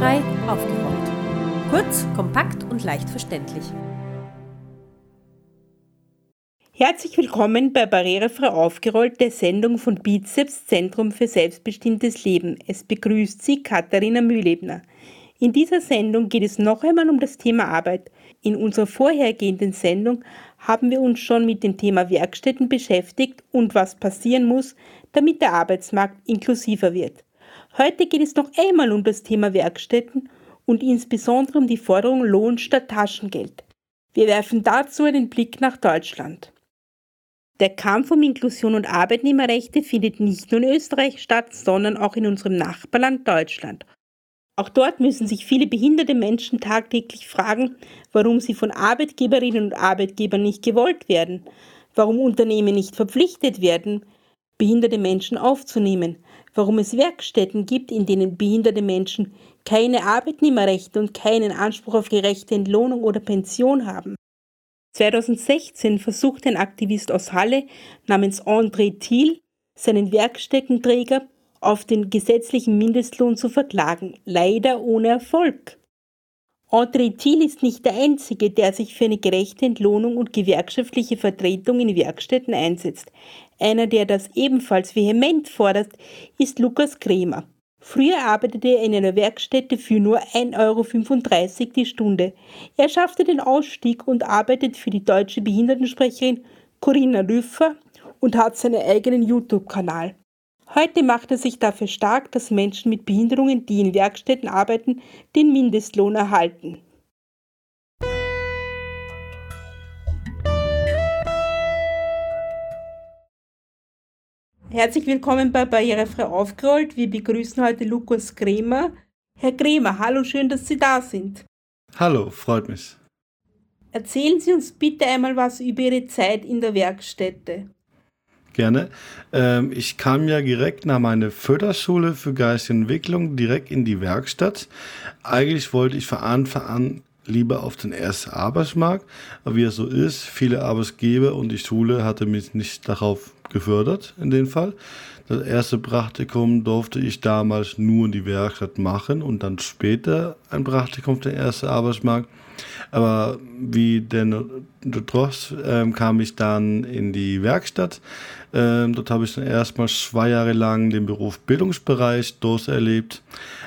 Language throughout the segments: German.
Barrierefrei aufgerollt. Kurz, kompakt und leicht verständlich. Herzlich willkommen bei Barrierefrei aufgerollt, der Sendung von Bizeps Zentrum für selbstbestimmtes Leben. Es begrüßt Sie Katharina Mühlebner. In dieser Sendung geht es noch einmal um das Thema Arbeit. In unserer vorhergehenden Sendung haben wir uns schon mit dem Thema Werkstätten beschäftigt und was passieren muss, damit der Arbeitsmarkt inklusiver wird. Heute geht es noch einmal um das Thema Werkstätten und insbesondere um die Forderung Lohn statt Taschengeld. Wir werfen dazu einen Blick nach Deutschland. Der Kampf um Inklusion und Arbeitnehmerrechte findet nicht nur in Österreich statt, sondern auch in unserem Nachbarland Deutschland. Auch dort müssen sich viele behinderte Menschen tagtäglich fragen, warum sie von Arbeitgeberinnen und Arbeitgebern nicht gewollt werden, warum Unternehmen nicht verpflichtet werden, behinderte Menschen aufzunehmen, warum es Werkstätten gibt, in denen behinderte Menschen keine Arbeitnehmerrechte und keinen Anspruch auf gerechte Entlohnung oder Pension haben. 2016 versuchte ein Aktivist aus Halle namens André Thiel, seinen Werkstättenträger auf den gesetzlichen Mindestlohn zu verklagen, leider ohne Erfolg. André Thiel ist nicht der Einzige, der sich für eine gerechte Entlohnung und gewerkschaftliche Vertretung in Werkstätten einsetzt. Einer, der das ebenfalls vehement fordert, ist Lukas Kremer. Früher arbeitete er in einer Werkstätte für nur 1,35 Euro die Stunde. Er schaffte den Ausstieg und arbeitet für die deutsche Behindertensprecherin Corinna Lüffer und hat seinen eigenen YouTube-Kanal. Heute macht er sich dafür stark, dass Menschen mit Behinderungen, die in Werkstätten arbeiten, den Mindestlohn erhalten. Herzlich willkommen bei Barrierefrei aufgerollt. Wir begrüßen heute Lukas Kremer. Herr Kremer, hallo, schön, dass Sie da sind. Hallo, freut mich. Erzählen Sie uns bitte einmal was über Ihre Zeit in der Werkstätte. Gerne. Ähm, ich kam ja direkt nach meiner Förderschule für geistige Entwicklung direkt in die Werkstatt. Eigentlich wollte ich von Anfang an lieber auf den ersten Arbeitsmarkt, aber wie es so ist, viele Arbeitgeber und die Schule hatte mich nicht darauf gefördert in dem Fall. Das erste Praktikum durfte ich damals nur in die Werkstatt machen und dann später ein Praktikum auf den ersten Arbeitsmarkt. Aber wie denn trotz ähm, kam ich dann in die Werkstatt. Ähm, dort habe ich dann erstmal zwei Jahre lang den Beruf Bildungsbereich durcherlebt.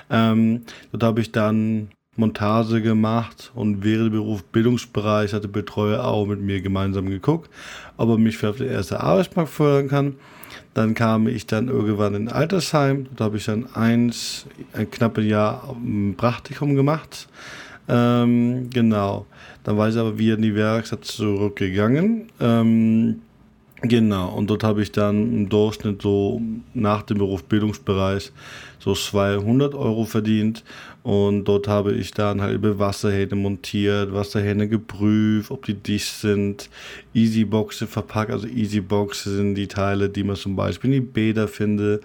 Ähm, dort habe ich dann Montage gemacht und während dem Beruf Bildungsbereich hatte Betreuer auch mit mir gemeinsam geguckt, ob er mich für den ersten Arbeitsmarkt fördern kann. Dann kam ich dann irgendwann in Altersheim. Dort habe ich dann eins, ein knappes Jahr ein Praktikum gemacht. Ähm, genau. Dann war ich aber wieder in die Werkstatt zurückgegangen. Ähm, genau. Und dort habe ich dann im Durchschnitt so nach dem Beruf Bildungsbereich so 200 Euro verdient. Und dort habe ich dann über Wasserhähne montiert, Wasserhähne geprüft, ob die dicht sind, Easyboxe verpackt. Also Easyboxe sind die Teile, die man zum Beispiel in die Bäder findet,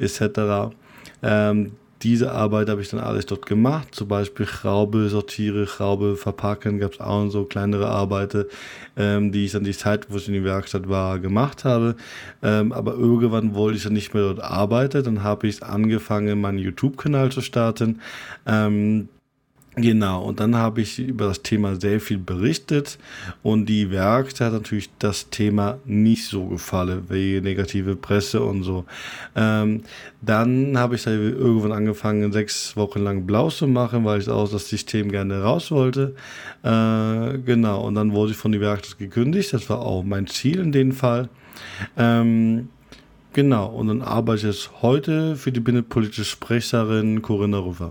etc. Ähm, diese Arbeit habe ich dann alles dort gemacht. Zum Beispiel Schraube sortiere, Schraube verpacken, gab es auch so kleinere Arbeiten, ähm, die ich dann die Zeit, wo ich in die Werkstatt war, gemacht habe. Ähm, aber irgendwann wollte ich dann nicht mehr dort arbeiten. Dann habe ich angefangen, meinen YouTube-Kanal zu starten. Ähm, Genau, und dann habe ich über das Thema sehr viel berichtet und die Werkstatt hat natürlich das Thema nicht so gefallen, wie negative Presse und so. Ähm, dann habe ich da irgendwann angefangen, sechs Wochen lang blau zu machen, weil ich aus das System gerne raus wollte. Äh, genau, und dann wurde ich von der Werkstatt gekündigt, das war auch mein Ziel in dem Fall. Ähm, genau, und dann arbeite ich jetzt heute für die binnenpolitische Sprecherin Corinna Rüffer.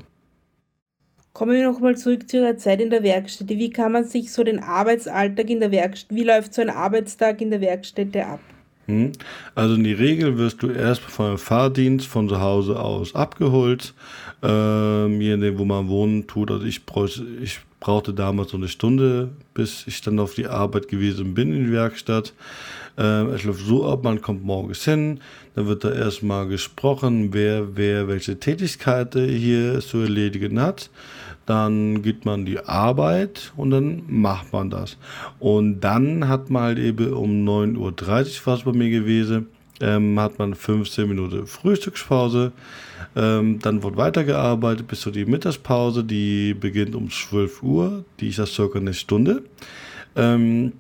Kommen wir nochmal zurück zu Ihrer Zeit in der Werkstätte. Wie kann man sich so den Arbeitsalltag in der Werkstatt, wie läuft so ein Arbeitstag in der Werkstätte ab? Hm? Also in die Regel wirst du erst einem Fahrdienst von zu Hause aus abgeholt, ähm, je nachdem, wo man wohnen tut. Also ich, bräuchte, ich brauchte damals so eine Stunde, bis ich dann auf die Arbeit gewesen bin in die Werkstatt. Ähm, es läuft so ab, man kommt morgens hin, dann wird da erstmal gesprochen, wer, wer welche Tätigkeit hier zu erledigen hat dann geht man die Arbeit und dann macht man das. Und dann hat man halt eben um 9.30 Uhr was bei mir gewesen, ähm, hat man 15 Minuten Frühstückspause. Ähm, dann wird weitergearbeitet bis zu die Mittagspause, die beginnt um 12 Uhr, die ist ja circa eine Stunde. Ähm,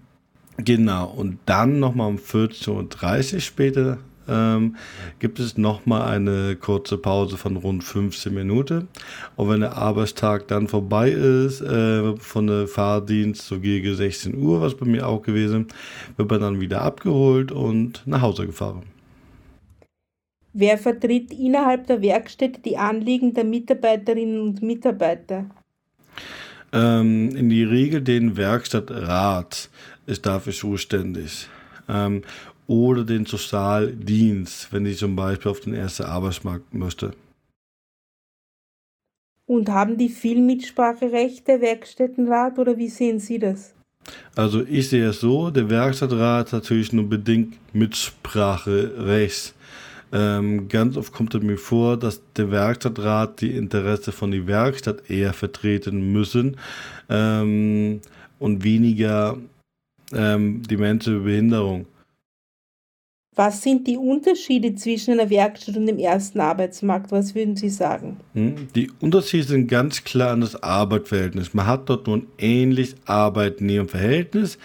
genau, und dann nochmal um 14.30 Uhr später ähm, gibt es nochmal eine kurze Pause von rund 15 Minuten. Und wenn der Arbeitstag dann vorbei ist, äh, von der Fahrdienst so gegen 16 Uhr, was bei mir auch gewesen, wird man dann wieder abgeholt und nach Hause gefahren. Wer vertritt innerhalb der Werkstätte die Anliegen der Mitarbeiterinnen und Mitarbeiter? Ähm, in die Regel den Werkstattrat ist dafür zuständig. Ähm, oder den Sozialdienst, wenn ich zum Beispiel auf den ersten Arbeitsmarkt möchte. Und haben die viel Mitspracherecht, der Werkstättenrat, oder wie sehen Sie das? Also ich sehe es so, der Werkstattrat hat natürlich nur bedingt Mitspracherecht. Ähm, ganz oft kommt es mir vor, dass der Werkstattrat die Interesse von der Werkstatt eher vertreten müssen ähm, und weniger ähm, die Menschen mit Behinderung. Was sind die Unterschiede zwischen einer Werkstatt und dem ersten Arbeitsmarkt? Was würden Sie sagen? Hm, die Unterschiede sind ganz klar an das Arbeitsverhältnis. Man hat dort nur ein ähnliches Arbeitnehmerverhältnis.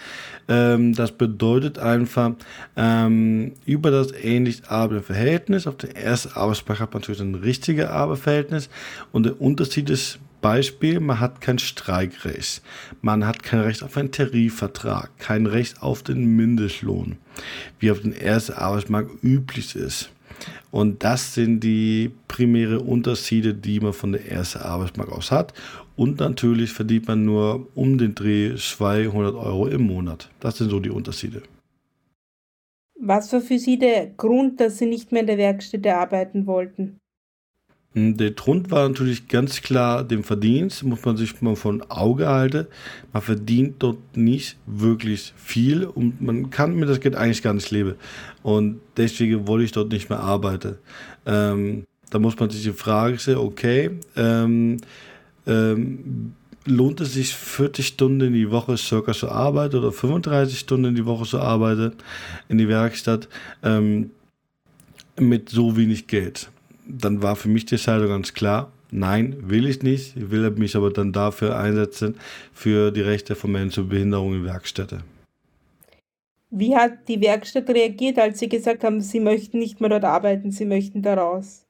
Ähm, das bedeutet einfach, ähm, über das ähnliche Arbeitsverhältnis auf der ersten Arbeitsmarkt hat man natürlich ein richtiges Arbeitsverhältnis und der Unterschied ist Beispiel, man hat kein Streikrecht, man hat kein Recht auf einen Tarifvertrag, kein Recht auf den Mindestlohn, wie auf dem ersten Arbeitsmarkt üblich ist. Und das sind die primäre Unterschiede, die man von der ersten Arbeitsmarkt aus hat. Und natürlich verdient man nur um den Dreh 200 Euro im Monat. Das sind so die Unterschiede. Was war für Sie der Grund, dass Sie nicht mehr in der Werkstätte arbeiten wollten? Hm, der Grund war natürlich ganz klar dem Verdienst, muss man sich mal von Auge halten. Man verdient dort nicht wirklich viel und man kann mit das Geld eigentlich gar nicht leben. Und deswegen wollte ich dort nicht mehr arbeiten. Ähm, da muss man sich die Frage stellen, okay, ähm, ähm, lohnt es sich 40 Stunden in die Woche circa zu arbeiten oder 35 Stunden in die Woche zu arbeiten in die Werkstatt ähm, mit so wenig Geld? Dann war für mich die Entscheidung ganz klar, nein, will ich nicht. Ich will mich aber dann dafür einsetzen, für die Rechte von Menschen mit Behinderung in Werkstätte. Wie hat die Werkstatt reagiert, als Sie gesagt haben, Sie möchten nicht mehr dort arbeiten, Sie möchten da raus?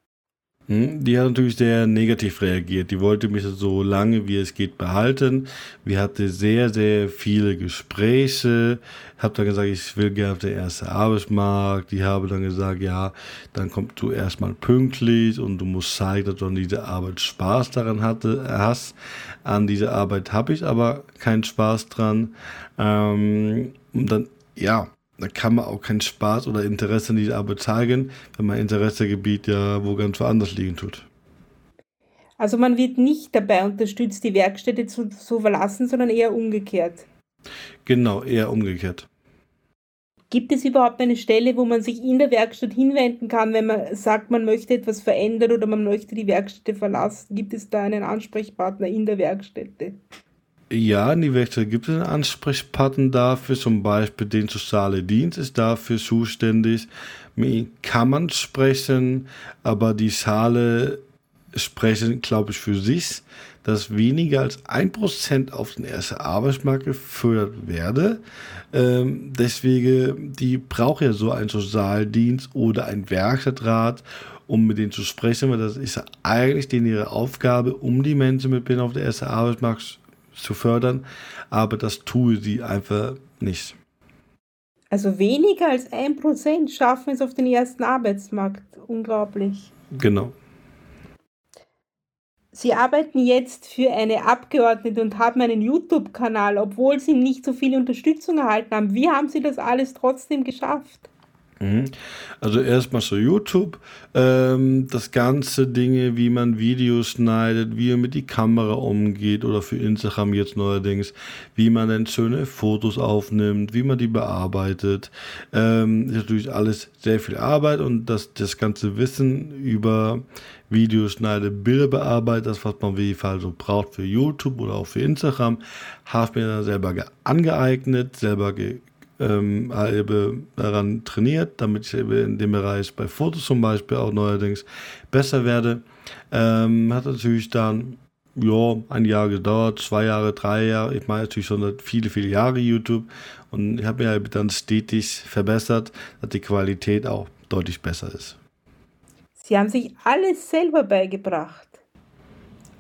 Hm, die hat natürlich sehr negativ reagiert. Die wollte mich so lange wie es geht behalten. Wir hatten sehr, sehr viele Gespräche. Ich habe dann gesagt, ich will gerne auf den ersten Arbeitsmarkt. Die habe dann gesagt, ja, dann kommst du erstmal pünktlich und du musst zeigen, dass du an dieser Arbeit Spaß daran hatte, hast. An dieser Arbeit habe ich aber keinen Spaß dran. Ähm, und dann, ja, da kann man auch keinen Spaß oder Interesse in die Arbeit zeigen, wenn man Interessegebiet ja wo ganz woanders liegen tut. Also man wird nicht dabei unterstützt, die Werkstätte zu, zu verlassen, sondern eher umgekehrt. Genau, eher umgekehrt. Gibt es überhaupt eine Stelle, wo man sich in der Werkstatt hinwenden kann, wenn man sagt, man möchte etwas verändern oder man möchte die Werkstätte verlassen? Gibt es da einen Ansprechpartner in der Werkstätte? Ja, in die Werkstatt gibt es einen Ansprechpartner dafür, zum Beispiel den soziale Dienst ist dafür zuständig. Mit kann man sprechen, aber die Schale sprechen, glaube ich, für sich, dass weniger als ein Prozent auf den ersten Arbeitsmarkt gefördert werde. Ähm, deswegen, die braucht ja so einen Sozialdienst oder einen Werkstattrat, um mit denen zu sprechen, weil das ist eigentlich denen ihre Aufgabe, um die Menschen mit Behinderung auf den ersten Arbeitsmarkt zu fördern, aber das tue sie einfach nicht. Also weniger als ein Prozent schaffen es auf den ersten Arbeitsmarkt. Unglaublich. Genau. Sie arbeiten jetzt für eine Abgeordnete und haben einen YouTube-Kanal, obwohl Sie nicht so viel Unterstützung erhalten haben. Wie haben Sie das alles trotzdem geschafft? Mhm. Also erstmal so YouTube, ähm, das ganze Dinge, wie man Videos schneidet, wie man mit die Kamera umgeht oder für Instagram jetzt neuerdings, wie man dann schöne Fotos aufnimmt, wie man die bearbeitet, ähm, ist natürlich alles sehr viel Arbeit und das, das ganze Wissen über Videos schneide, Bilder bearbeite, das was man auf jeden Fall so braucht für YouTube oder auch für Instagram, habe ich mir dann selber angeeignet, selber ge ähm, eben daran trainiert, damit ich in dem Bereich bei Fotos zum Beispiel auch neuerdings besser werde. Ähm, hat natürlich dann ja, ein Jahr gedauert, zwei Jahre, drei Jahre. Ich mache natürlich schon viele, viele Jahre YouTube und ich habe mich dann stetig verbessert, dass die Qualität auch deutlich besser ist. Sie haben sich alles selber beigebracht.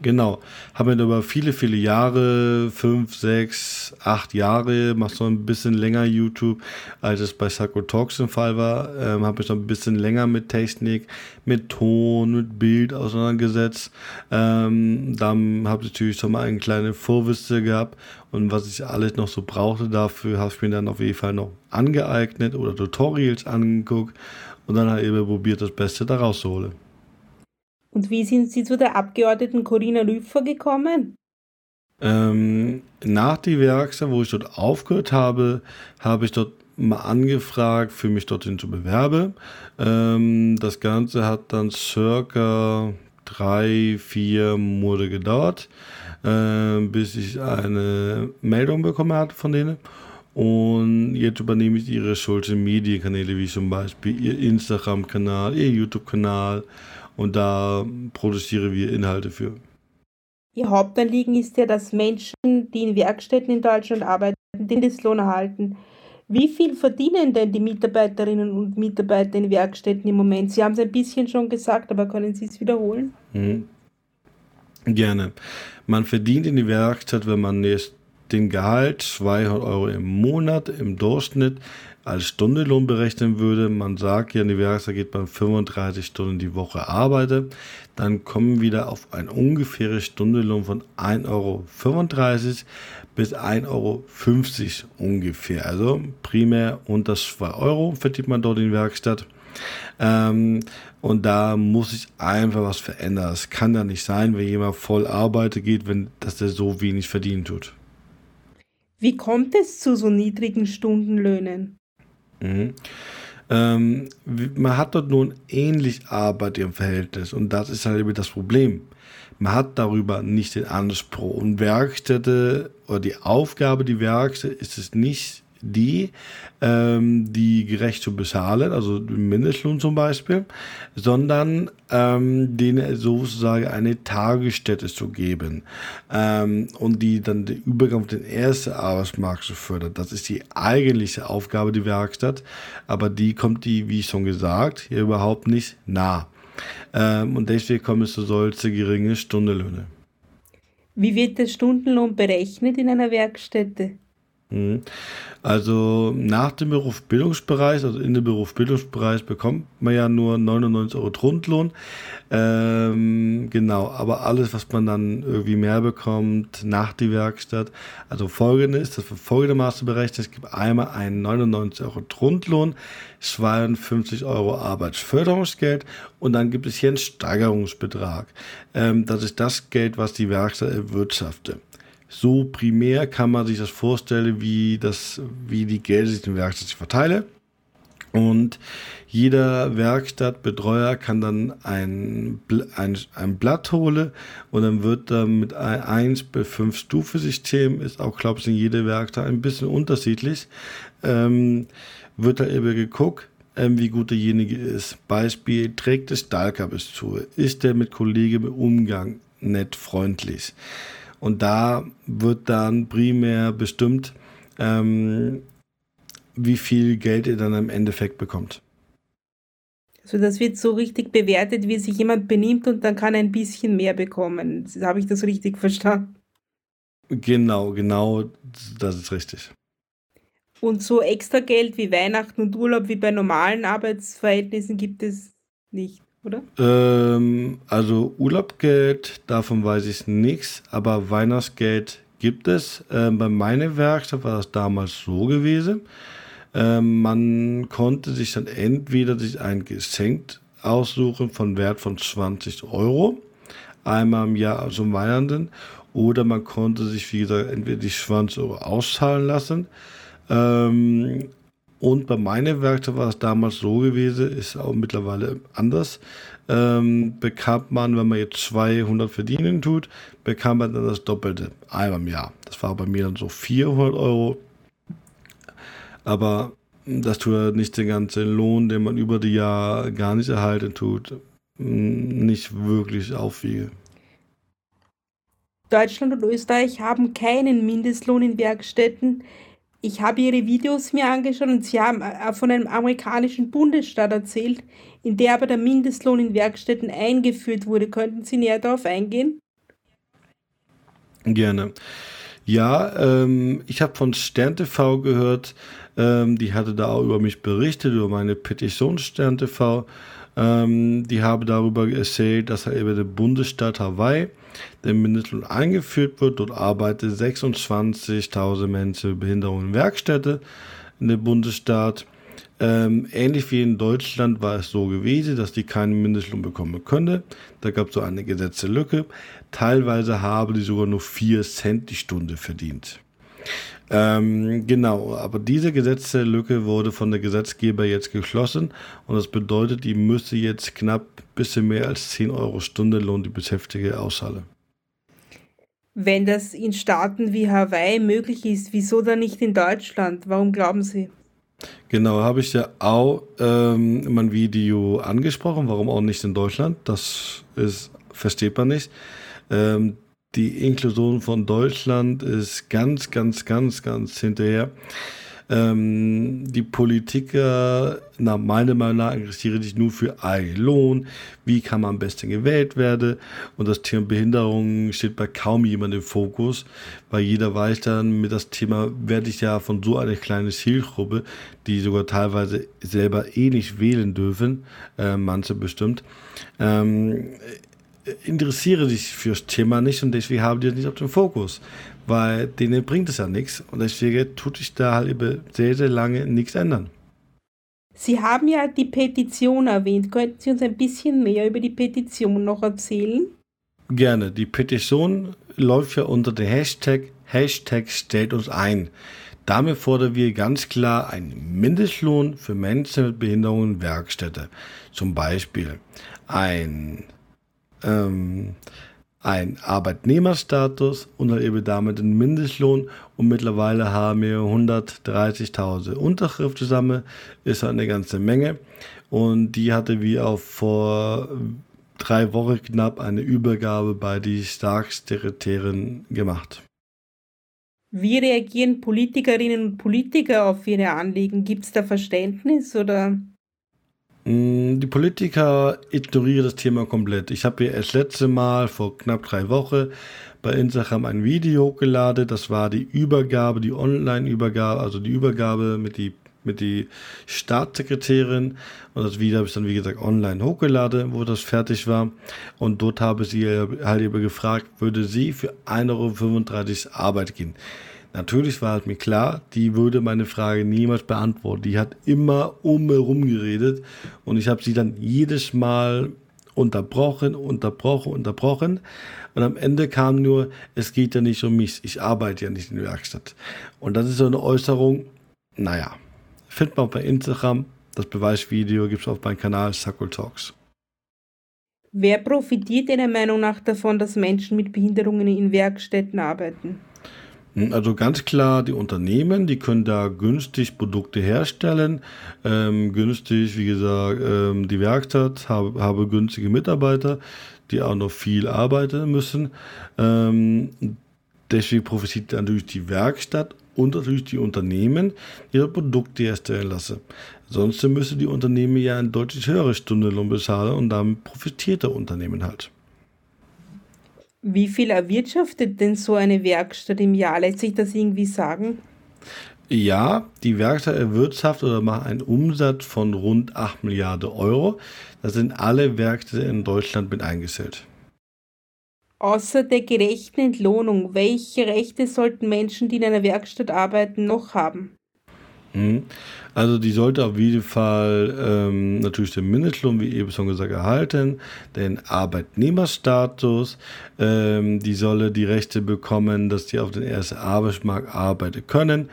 Genau. Habe mir über viele, viele Jahre, fünf, sechs, acht Jahre, mache so ein bisschen länger YouTube, als es bei Psycho Talks im Fall war. Ähm, habe mich noch ein bisschen länger mit Technik, mit Ton, mit Bild auseinandergesetzt. Ähm, dann habe ich natürlich schon mal eine kleine Vorwürste gehabt und was ich alles noch so brauchte dafür, habe ich mir dann auf jeden Fall noch angeeignet oder Tutorials angeguckt und dann halt eben probiert, das Beste daraus zu holen. Und wie sind Sie zu der Abgeordneten Corinna Lüpfer gekommen? Ähm, nach die Werkstatt, wo ich dort aufgehört habe, habe ich dort mal angefragt, für mich dorthin zu bewerben. Ähm, das Ganze hat dann circa drei, vier Monate gedauert, äh, bis ich eine Meldung bekommen hatte von denen. Und jetzt übernehme ich ihre Social Media Kanäle, wie zum Beispiel ihr Instagram-Kanal, ihr YouTube-Kanal und da produzieren wir Inhalte für. Ihr Hauptanliegen ist ja, dass Menschen, die in Werkstätten in Deutschland arbeiten, den Mindestlohn erhalten. Wie viel verdienen denn die Mitarbeiterinnen und Mitarbeiter in Werkstätten im Moment? Sie haben es ein bisschen schon gesagt, aber können Sie es wiederholen? Mhm. Gerne. Man verdient in die Werkstatt, wenn man jetzt den Gehalt 200 Euro im Monat im Durchschnitt als Stundenlohn berechnen würde, man sagt ja, in die Werkstatt geht man 35 Stunden die Woche arbeiten, dann kommen wir wieder auf ein ungefähres Stundenlohn von 1,35 Euro bis 1,50 Euro ungefähr. Also primär unter 2 Euro verdient man dort in Werkstatt. Ähm, und da muss ich einfach was verändern. Es kann ja nicht sein, wenn jemand voll arbeiten geht, wenn dass der so wenig verdienen tut. Wie kommt es zu so niedrigen Stundenlöhnen? Mhm. Ähm, man hat dort nun ähnlich Arbeit im Verhältnis und das ist halt eben das Problem. Man hat darüber nicht den Anspruch und Werkstätte oder die Aufgabe, die Werkstätte ist es nicht die, ähm, die gerecht zu bezahlen, also den Mindestlohn zum Beispiel, sondern ähm, denen sozusagen eine Tagesstätte zu geben ähm, und die dann den Übergang auf den ersten Arbeitsmarkt zu fördern. Das ist die eigentliche Aufgabe der Werkstatt, aber die kommt die, wie schon gesagt, hier überhaupt nicht nah. Ähm, und deswegen kommen es zu solche geringen Stundenlöhne. Wie wird der Stundenlohn berechnet in einer Werkstätte? Mhm. Also nach dem Berufsbildungsbereich, also in dem Berufsbildungsbereich bekommt man ja nur 99 Euro Grundlohn. Ähm, genau, aber alles, was man dann irgendwie mehr bekommt nach die Werkstatt, also folgendes, das wird folgendermaßen berechnet, es gibt einmal einen 99 Euro Grundlohn, 52 Euro Arbeitsförderungsgeld und dann gibt es hier einen Steigerungsbetrag. Ähm, das ist das Geld, was die Werkstatt erwirtschaftet so primär kann man sich das vorstellen, wie, das, wie die Gelder sich in Werkstatt verteilen. Und jeder Werkstattbetreuer kann dann ein, ein, ein Blatt holen und dann wird dann mit ein 1 bis 5 Stufe System, ist auch, glaube ich, in jeder Werkstatt ein bisschen unterschiedlich, ähm, wird da eben geguckt, ähm, wie gut derjenige ist. Beispiel, trägt es Stahlkabels zu? Ist der mit Kollegen im Umgang nett, freundlich? Und da wird dann primär bestimmt, ähm, wie viel Geld ihr dann im Endeffekt bekommt. Also das wird so richtig bewertet, wie sich jemand benimmt und dann kann er ein bisschen mehr bekommen. Habe ich das richtig verstanden? Genau, genau, das ist richtig. Und so extra Geld wie Weihnachten und Urlaub wie bei normalen Arbeitsverhältnissen gibt es nicht oder? Ähm, also Urlaubgeld, davon weiß ich nichts, aber Weihnachtsgeld gibt es. Ähm, bei meiner Werkstatt war das damals so gewesen. Ähm, man konnte sich dann entweder sich ein Geschenk aussuchen von Wert von 20 Euro, einmal im Jahr zum Weihnachten, oder man konnte sich, wie gesagt, entweder die 20 Euro auszahlen lassen. Ähm, und bei meiner Werkstatt war es damals so gewesen, ist auch mittlerweile anders. Ähm, bekam man, wenn man jetzt 200 verdienen tut, bekam man dann das Doppelte einmal im Jahr. Das war bei mir dann so 400 Euro. aber das tut nicht den ganzen Lohn, den man über die Jahre gar nicht erhalten tut, nicht wirklich aufwiegen. Deutschland und Österreich haben keinen Mindestlohn in Werkstätten. Ich habe Ihre Videos mir angeschaut und Sie haben äh, von einem amerikanischen Bundesstaat erzählt, in der aber der Mindestlohn in Werkstätten eingeführt wurde. Könnten Sie näher darauf eingehen? Gerne. Ja, ähm, ich habe von Stern TV gehört, ähm, die hatte da auch über mich berichtet, über meine Petition Stern TV. Ähm, die habe darüber erzählt, dass er über den Bundesstaat Hawaii der Mindestlohn eingeführt wird. Dort arbeiten 26.000 Menschen mit Behinderung in Werkstätte in dem Bundesstaat. Ähm, ähnlich wie in Deutschland war es so gewesen, dass die keinen Mindestlohn bekommen können. Da gab es so eine Gesetzelücke. Teilweise haben die sogar nur 4 Cent die Stunde verdient. Ähm, genau, aber diese Gesetzelücke wurde von der Gesetzgeber jetzt geschlossen und das bedeutet, die müsste jetzt knapp ein bisschen mehr als 10 Euro Stunde Lohn die Beschäftigte auszahlen. Wenn das in Staaten wie Hawaii möglich ist, wieso dann nicht in Deutschland? Warum glauben Sie? Genau, habe ich ja auch ähm, in meinem Video angesprochen. Warum auch nicht in Deutschland? Das ist, versteht man nicht. Ähm, die Inklusion von Deutschland ist ganz, ganz, ganz, ganz hinterher. Ähm, die Politiker, nach meiner Meinung nach, interessieren sich nur für einen Lohn. Wie kann man am besten gewählt werden? Und das Thema Behinderung steht bei kaum jemandem im Fokus, weil jeder weiß dann, mit das Thema werde ich ja von so einer kleinen Zielgruppe, die sogar teilweise selber eh nicht wählen dürfen, äh, manche bestimmt, ähm, interessiere sich fürs Thema nicht und deswegen haben die das nicht auf dem Fokus, weil denen bringt es ja nichts und deswegen tut sich da halt über sehr, sehr lange nichts ändern. Sie haben ja die Petition erwähnt. Könnten Sie uns ein bisschen mehr über die Petition noch erzählen? Gerne. Die Petition läuft ja unter dem Hashtag Hashtag stellt uns ein. Damit fordern wir ganz klar einen Mindestlohn für Menschen mit Behinderungen in Werkstätte. Zum Beispiel ein ähm, ein Arbeitnehmerstatus und halt eben damit einen Mindestlohn und mittlerweile haben wir 130.000 Unterschriften zusammen, ist halt eine ganze Menge und die hatte wir auch vor drei Wochen knapp eine Übergabe bei die Staatssekretärin gemacht. Wie reagieren Politikerinnen und Politiker auf ihre Anliegen? Gibt es da Verständnis oder die Politiker ignorieren das Thema komplett. Ich habe ja erst letzte Mal vor knapp drei Wochen bei Instagram ein Video hochgeladen. Das war die Übergabe, die Online-Übergabe, also die Übergabe mit die mit die Staatssekretärin und das Video habe ich dann wie gesagt online hochgeladen, wo das fertig war und dort habe sie halt eben gefragt, würde sie für 1,35 Euro Arbeit gehen. Natürlich war halt mir klar, die würde meine Frage niemals beantworten. Die hat immer um herum geredet und ich habe sie dann jedes Mal unterbrochen, unterbrochen, unterbrochen. Und am Ende kam nur, es geht ja nicht um mich, ich arbeite ja nicht in der Werkstatt. Und das ist so eine Äußerung, naja, findet man bei Instagram, das Beweisvideo gibt es auf meinem Kanal Suckle Talks. Wer profitiert Ihrer Meinung nach davon, dass Menschen mit Behinderungen in Werkstätten arbeiten? Hm, also ganz klar, die Unternehmen, die können da günstig Produkte herstellen. Ähm, günstig, wie gesagt, ähm, die Werkstatt habe, habe günstige Mitarbeiter, die auch noch viel arbeiten müssen. Ähm, deswegen profitiert natürlich die Werkstatt und natürlich die Unternehmen, ihre Produkte herstellen lassen. Sonst müssen die Unternehmen ja ein deutlich höheres Stundenlohn bezahlen und damit profitiert der Unternehmen halt. Wie viel erwirtschaftet denn so eine Werkstatt im Jahr? Lässt sich das irgendwie sagen? Ja, die Werkstatt erwirtschaftet oder macht einen Umsatz von rund 8 Milliarden Euro. Da sind alle Werkstätten in Deutschland mit eingestellt. Außer der gerechten Entlohnung, welche Rechte sollten Menschen, die in einer Werkstatt arbeiten, noch haben? Mhm. Also die sollte auf jeden Fall ähm, natürlich den Mindestlohn, wie eben schon gesagt, erhalten, den Arbeitnehmerstatus, ähm, die solle die Rechte bekommen, dass die auf den ersten Arbeitsmarkt arbeiten können,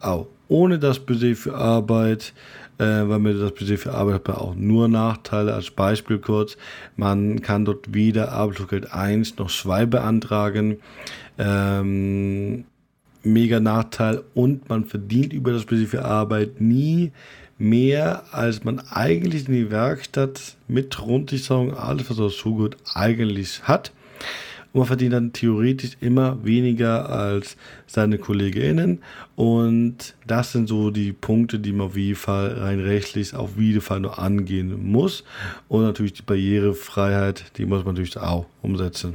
auch ohne das Budget für Arbeit, äh, weil mir das Budget für Arbeit hat auch nur Nachteile. Als Beispiel kurz, man kann dort weder Arbeitslosengeld 1 noch 2 beantragen. Ähm, mega Nachteil und man verdient über das spezifische Arbeit nie mehr, als man eigentlich in die Werkstatt mit Rundsicherung, alles was dazu gut eigentlich hat. Und man verdient dann theoretisch immer weniger als seine KollegInnen. Und das sind so die Punkte, die man auf jeden Fall rein rechtlich auf jeden Fall nur angehen muss. Und natürlich die Barrierefreiheit, die muss man natürlich auch umsetzen.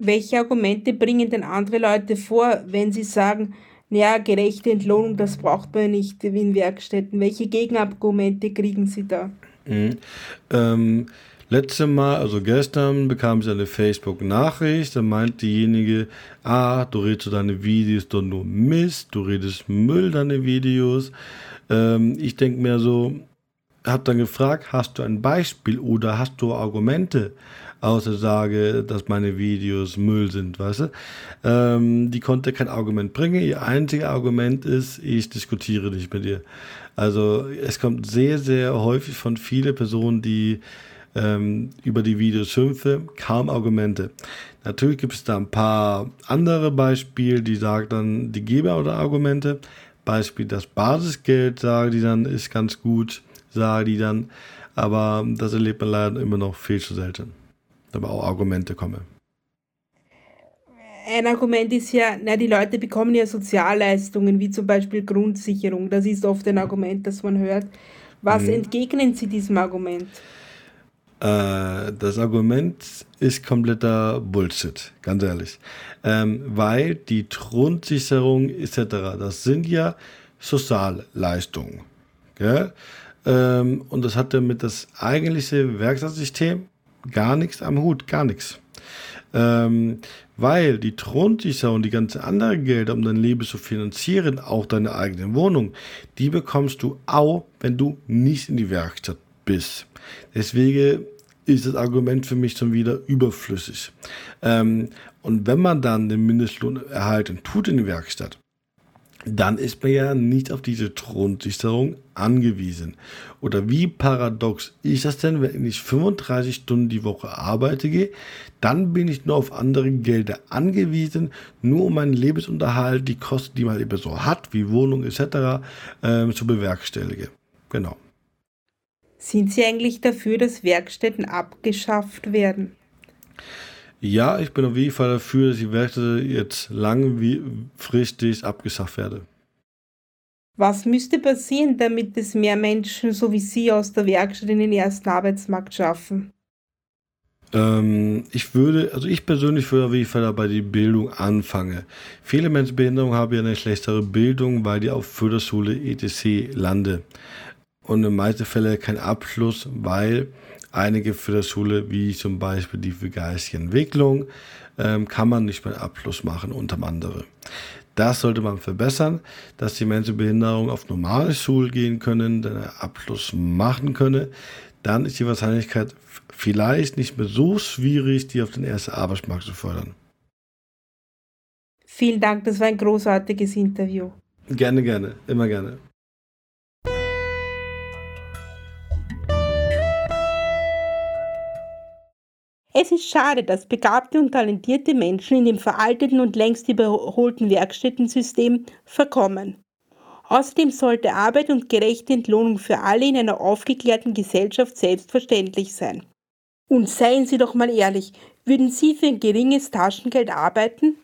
Welche Argumente bringen denn andere Leute vor, wenn sie sagen, naja, gerechte Entlohnung, das braucht man nicht in Werkstätten. Welche Gegenargumente kriegen Sie da? Mhm. Ähm, letzte Mal, also gestern, bekam ich eine Facebook-Nachricht, da meint diejenige, ah, du redest deine Videos doch nur Mist, du redest Müll, deine Videos. Ähm, ich denke mir so, hab dann gefragt, hast du ein Beispiel oder hast du Argumente? außer sage, dass meine Videos Müll sind, weißt du? Ähm, die konnte kein Argument bringen. Ihr einziges Argument ist, ich diskutiere nicht mit ihr. Also es kommt sehr, sehr häufig von vielen Personen, die ähm, über die Videos schimpfen, kaum Argumente. Natürlich gibt es da ein paar andere Beispiele, die sagen dann, die geben oder Argumente. Beispiel das Basisgeld, sagen die dann, ist ganz gut, sagen die dann. Aber das erlebt man leider immer noch viel zu selten aber auch Argumente kommen. Ein Argument ist ja, na, die Leute bekommen ja Sozialleistungen, wie zum Beispiel Grundsicherung. Das ist oft ein Argument, das man hört. Was hm. entgegnen Sie diesem Argument? Äh, das Argument ist kompletter Bullshit, ganz ehrlich. Ähm, weil die Grundsicherung etc., das sind ja Sozialleistungen. Gell? Ähm, und das hat damit das eigentliche Werkstattsystem gar nichts am Hut, gar nichts. Ähm, weil die Thronsicher und die ganze andere Gelder, um dein Leben zu finanzieren, auch deine eigene Wohnung, die bekommst du auch, wenn du nicht in die Werkstatt bist. Deswegen ist das Argument für mich schon wieder überflüssig. Ähm, und wenn man dann den Mindestlohn erhalten tut in die Werkstatt, dann ist man ja nicht auf diese Thronsicherung angewiesen. Oder wie paradox ist das denn, wenn ich 35 Stunden die Woche arbeite gehe, dann bin ich nur auf andere Gelder angewiesen, nur um meinen Lebensunterhalt, die Kosten, die man eben so hat, wie Wohnung etc., äh, zu bewerkstelligen. Genau. Sind Sie eigentlich dafür, dass Werkstätten abgeschafft werden? Ja, ich bin auf jeden Fall dafür, dass die Werkstätte jetzt langfristig abgeschafft werden. Was müsste passieren, damit es mehr Menschen so wie Sie aus der Werkstatt in den ersten Arbeitsmarkt schaffen? Ähm, ich würde, also ich persönlich würde auf jeden Fall dabei die Bildung anfangen. Viele Menschen mit Behinderung haben ja eine schlechtere Bildung, weil die auf Förderschule etc. landen. Und in den meisten Fällen kein Abschluss, weil einige für der Schule, wie zum Beispiel die für geistige Entwicklung, ähm, kann man nicht mehr Abschluss machen, unter anderem. Das sollte man verbessern, dass die Menschen mit Behinderung auf normale Schule gehen können, den Abschluss machen können. Dann ist die Wahrscheinlichkeit vielleicht nicht mehr so schwierig, die auf den ersten Arbeitsmarkt zu fördern. Vielen Dank, das war ein großartiges Interview. Gerne, gerne, immer gerne. Es ist schade, dass begabte und talentierte Menschen in dem veralteten und längst überholten Werkstättensystem verkommen. Außerdem sollte Arbeit und gerechte Entlohnung für alle in einer aufgeklärten Gesellschaft selbstverständlich sein. Und seien Sie doch mal ehrlich, würden Sie für ein geringes Taschengeld arbeiten?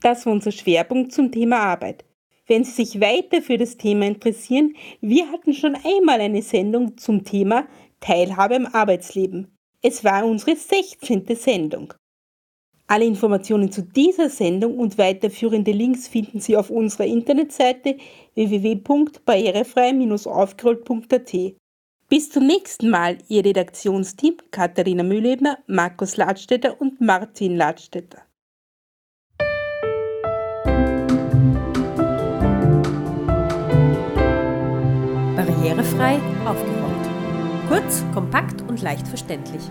Das war unser Schwerpunkt zum Thema Arbeit. Wenn Sie sich weiter für das Thema interessieren, wir hatten schon einmal eine Sendung zum Thema Teilhabe im Arbeitsleben. Es war unsere 16. Sendung. Alle Informationen zu dieser Sendung und weiterführende Links finden Sie auf unserer Internetseite www.barrierefrei-aufgerollt.at. Bis zum nächsten Mal, Ihr Redaktionsteam Katharina Mühlebner, Markus Ladstätter und Martin Ladstätter. Barrierefrei aufgerollt. Kurz, kompakt und leicht verständlich.